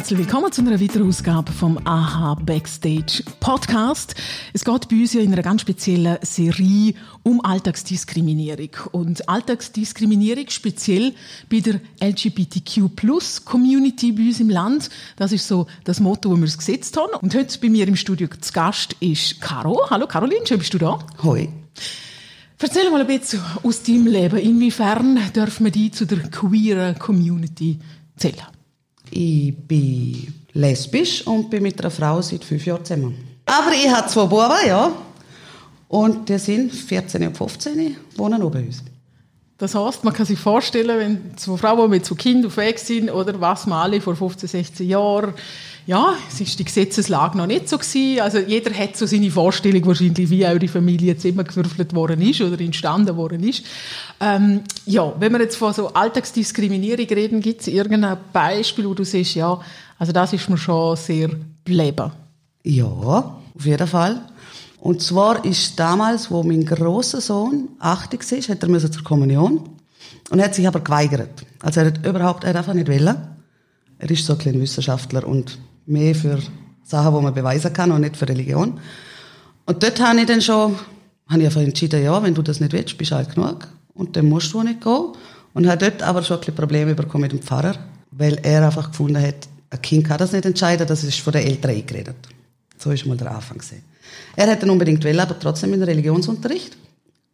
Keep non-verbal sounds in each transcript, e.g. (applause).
Herzlich willkommen zu einer weiteren Ausgabe vom AHA Backstage Podcast. Es geht bei uns ja in einer ganz speziellen Serie um Alltagsdiskriminierung. Und Alltagsdiskriminierung speziell bei der LGBTQ Community bei uns im Land. Das ist so das Motto, das wir es gesetzt haben. Und heute bei mir im Studio zu Gast ist Caro. Hallo Caroline, schön bist du da. Hoi. Erzähl mal ein bisschen aus deinem Leben. Inwiefern dürfen wir die zu der queeren Community zählen? Ich bin lesbisch und bin mit einer Frau seit fünf Jahren zusammen. Aber ich habe zwei Buben, ja. Und die sind 14 und 15, wohnen auch bei uns. Das heißt, man kann sich vorstellen, wenn zwei Frauen mit zwei Kindern auf Weg sind oder was mal alle vor 15, 16 Jahren, ja, es ist die Gesetzeslage noch nicht so gewesen. Also jeder hat so seine Vorstellung wahrscheinlich, wie eure Familie zusammengewürfelt worden ist oder entstanden worden ist. Ähm, ja, wenn wir jetzt von so Alltagsdiskriminierung reden, gibt es irgendein Beispiel, wo du siehst, ja, also das ist mir schon sehr bleiben. Ja, auf jeden Fall. Und zwar ist damals, wo mein grosser Sohn 80 war, hat er zur Kommunion und hat sich aber geweigert. Also er hat überhaupt, er einfach nicht wollen. Er ist so ein kleiner Wissenschaftler und mehr für Sachen, die man beweisen kann und nicht für Religion. Und dort habe ich dann schon, habe ich einfach entschieden, ja, wenn du das nicht willst, bist du alt genug und dann musst du nicht gehen. Und habe dort aber schon ein bisschen Probleme bekommen mit dem Pfarrer, weil er einfach gefunden hat, ein Kind kann das nicht entscheiden, das ist von den Eltern eingeredet. So ist mal der Anfang gesehen. Er hätte unbedingt wollen, aber trotzdem in Religionsunterricht,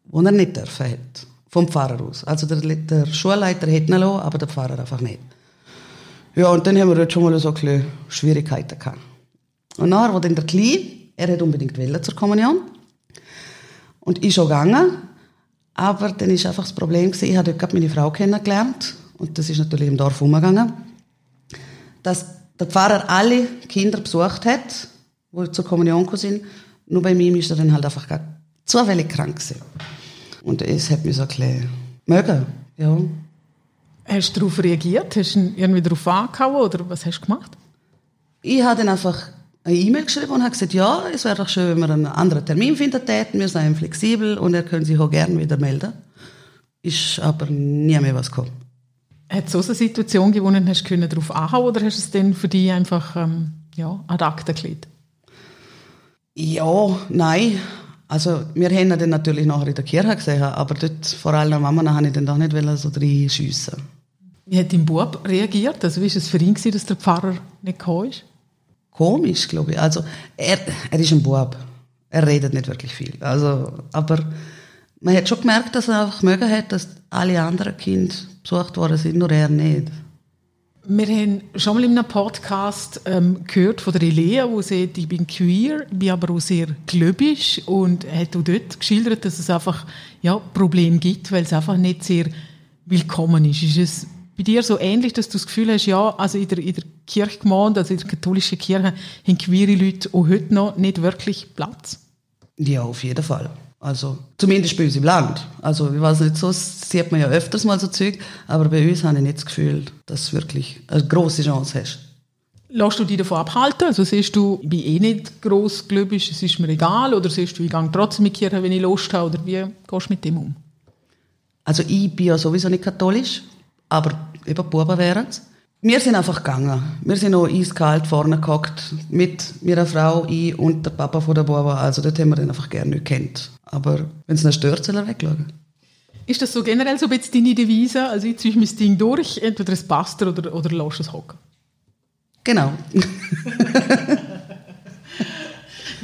wo er nicht dürfen hat. Vom Pfarrer aus. Also der, der Schulleiter hätte ihn lassen, aber der Pfarrer einfach nicht. Ja, und dann haben wir dort schon mal so ein bisschen Schwierigkeiten gehabt. Und nachher, wo dann der Kleine, er hat unbedingt wollen zur Kommunion. Und ich schon gegangen. Aber dann ist einfach das Problem gewesen, ich habe dort meine Frau kennengelernt. Und das ist natürlich im Dorf umgegangen. Dass der Pfarrer alle Kinder besucht hat, die zur Kommunion gekommen sind. Nur bei mir ist er dann halt einfach zufällig krank gewesen. Und es hat mich so ein bisschen mögen, ja. Hast du darauf reagiert? Hast du ihn irgendwie darauf angehauen oder was hast du gemacht? Ich habe dann einfach eine E-Mail geschrieben und habe gesagt, ja, es wäre doch schön, wenn wir einen anderen Termin finden täten. Wir sind flexibel und er könnte sich auch gerne wieder melden. Ist aber nie mehr was gekommen. Hat es so eine Situation gewonnen, hast du darauf anhauen oder hast du es dann für dich einfach ähm, ja, ad acta gelegt? Ja, nein. Also, wir haben ihn dann natürlich nachher in der Kirche gesehen, aber dort, vor allem Mama, habe ich dann doch nicht so reinschiessen. Wie hat dein Bub reagiert? Also, wie war es für ihn, gewesen, dass der Pfarrer nicht gekommen ist? Komisch, glaube ich. Also, er, er ist ein Bub. Er redet nicht wirklich viel. Also, aber man hat schon gemerkt, dass er einfach mögen hat, dass alle anderen Kinder besucht worden sind, nur er nicht. Wir haben schon mal in einem Podcast ähm, gehört von der Elea, die sagt, ich bin queer, bin aber auch sehr gläubig und hat auch dort geschildert, dass es einfach ja, Probleme gibt, weil es einfach nicht sehr willkommen ist. Ist es bei dir so ähnlich, dass du das Gefühl hast, ja, also in der, in der Kirchgemeinde, also in der katholischen Kirche, haben queere Leute auch heute noch nicht wirklich Platz? Ja, auf jeden Fall. Also, zumindest bei uns im Land. Also, ich weiß nicht, so sieht man ja öfters mal so Zeug, aber bei uns habe ich nicht das Gefühl, dass du wirklich eine grosse Chance hast. Lässt du dich davon abhalten? Also siehst du, ich bin eh nicht grossgläubig, es ist mir egal, oder siehst du, ich gehe trotzdem in die Kirche, wenn ich Lust habe, oder wie gehst du mit dem um? Also ich bin ja sowieso nicht katholisch, aber eben Buben wären es. Wir sind einfach gegangen. Wir sind auch eiskalt vorne gehockt mit meiner Frau, ich und der Papa von der Buben. Also dort haben wir den einfach gerne nicht kennt. Aber wenn es nicht stört, soll er wegschauen. Ist das so generell so bisschen deine Devise? Also ich ziehe mein Ding durch, entweder es passt oder, oder lass es hocken? Genau. (laughs)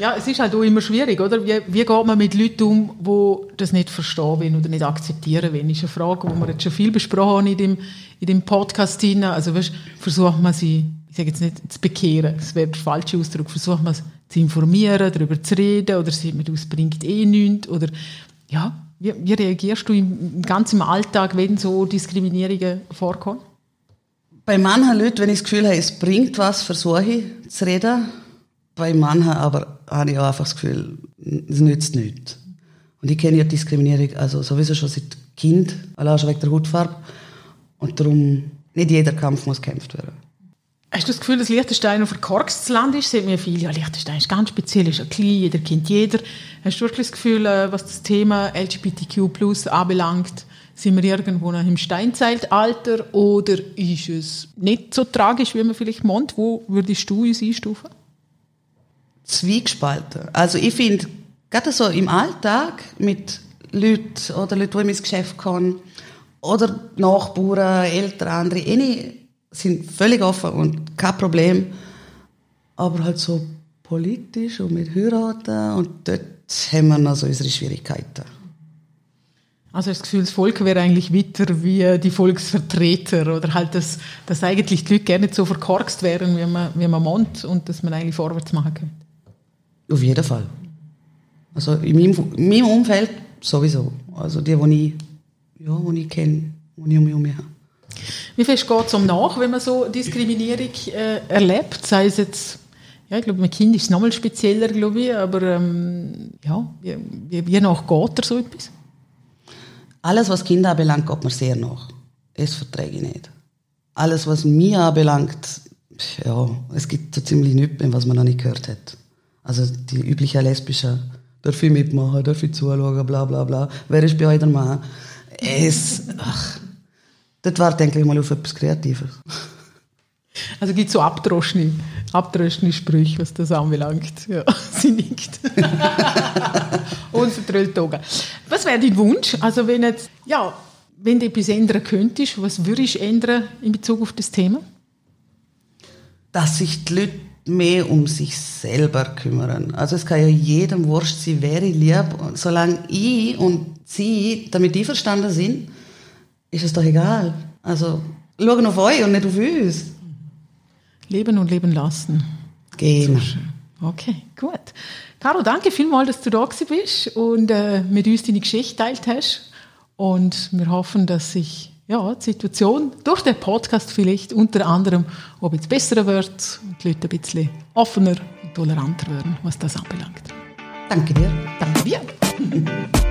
ja, es ist halt auch immer schwierig, oder? Wie, wie geht man mit Leuten um, die das nicht verstehen wollen oder nicht akzeptieren wollen? Das ist eine Frage, die wir jetzt schon viel besprochen haben in dem, in dem Podcast. Also weißt, versucht man sie, ich sage jetzt nicht zu bekehren, das wäre der falsche Ausdruck, versucht man zu informieren, darüber zu reden oder sieht man, es bringt eh nichts oder ja, wie, wie reagierst du im, ganz im Alltag, wenn so Diskriminierungen vorkommen? Bei manchen Leuten, wenn ich das Gefühl habe, es bringt was, versuche ich zu reden. Bei manchen aber habe ich auch einfach das Gefühl, es nützt nichts. Und ich kenne ja Diskriminierung also sowieso schon seit Kind, allein schon wegen der Hautfarbe. Und darum, nicht jeder Kampf muss gekämpft werden. Hast du das Gefühl, dass Liechtenstein ein verkorkstes Land ist? Sieht mir viel, ja, Liechtenstein ist ganz speziell, ist ja klein, jeder kennt jeder. Hast du wirklich das Gefühl, äh, was das Thema LGBTQ anbelangt, Sind wir irgendwo noch im Steinzeitalter oder ist es nicht so tragisch, wie man vielleicht meint? Wo würdest du uns einstufen? Zwiegespalten. Also ich finde, gerade so im Alltag mit Leuten oder Leuten, die ins Geschäft kommen, oder Nachbarn, Eltern, andere, eine sind völlig offen und kein Problem. Aber halt so politisch und mit Heiraten und dort haben wir noch so unsere Schwierigkeiten. Also das Gefühl, das Volk wäre eigentlich weiter wie die Volksvertreter oder halt, dass, dass eigentlich die Leute gerne so verkorkst wären, wie man, wie man meint und dass man eigentlich vorwärts machen könnte. Auf jeden Fall. Also in meinem, in meinem Umfeld sowieso. Also die, die ich, ja, die ich kenne, die ich um mich herum habe. Wie fest geht es um nach, wenn man so Diskriminierung äh, erlebt? Sei es jetzt, ja, ich glaube, mit Kind ist es nochmal spezieller, glaube ich, aber ähm, ja, wie, wie, wie nach geht da so etwas? Alles, was Kinder anbelangt, geht mir sehr nach. Das verträge ich nicht. Alles, was mich anbelangt, ja, es gibt so ziemlich nichts, was man noch nicht gehört hat. Also die übliche lesbische, darf ich mitmachen, darf ich zuschauen, bla bla bla. Wer ist bei euch der Mann? Es, ach, das war, denke ich mal, auf etwas Kreatives. Also gibt es so abdroschene, abdroschene Sprüche, was das anbelangt. Ja, (laughs) sie nickt. (laughs) Und vertrüllt Augen. Was wäre dein Wunsch? Also wenn jetzt, ja, wenn du etwas ändern könntest, was würdest du ändern in Bezug auf das Thema? Dass sich die Leute mehr um sich selber kümmern. Also es kann ja jedem wurscht sein, wer ich lieb. Und solange ich und sie damit einverstanden sind, ist es doch egal. Also schauen auf euch und nicht auf uns. Leben und leben lassen. Genau. Okay, gut. Caro, danke vielmals, dass du da bist und äh, mit uns deine Geschichte teilt hast. Und wir hoffen, dass sich ja, die Situation durch den Podcast vielleicht unter anderem ob es besser wird und die Leute ein bisschen offener und toleranter werden, was das anbelangt. Danke dir. Danke dir.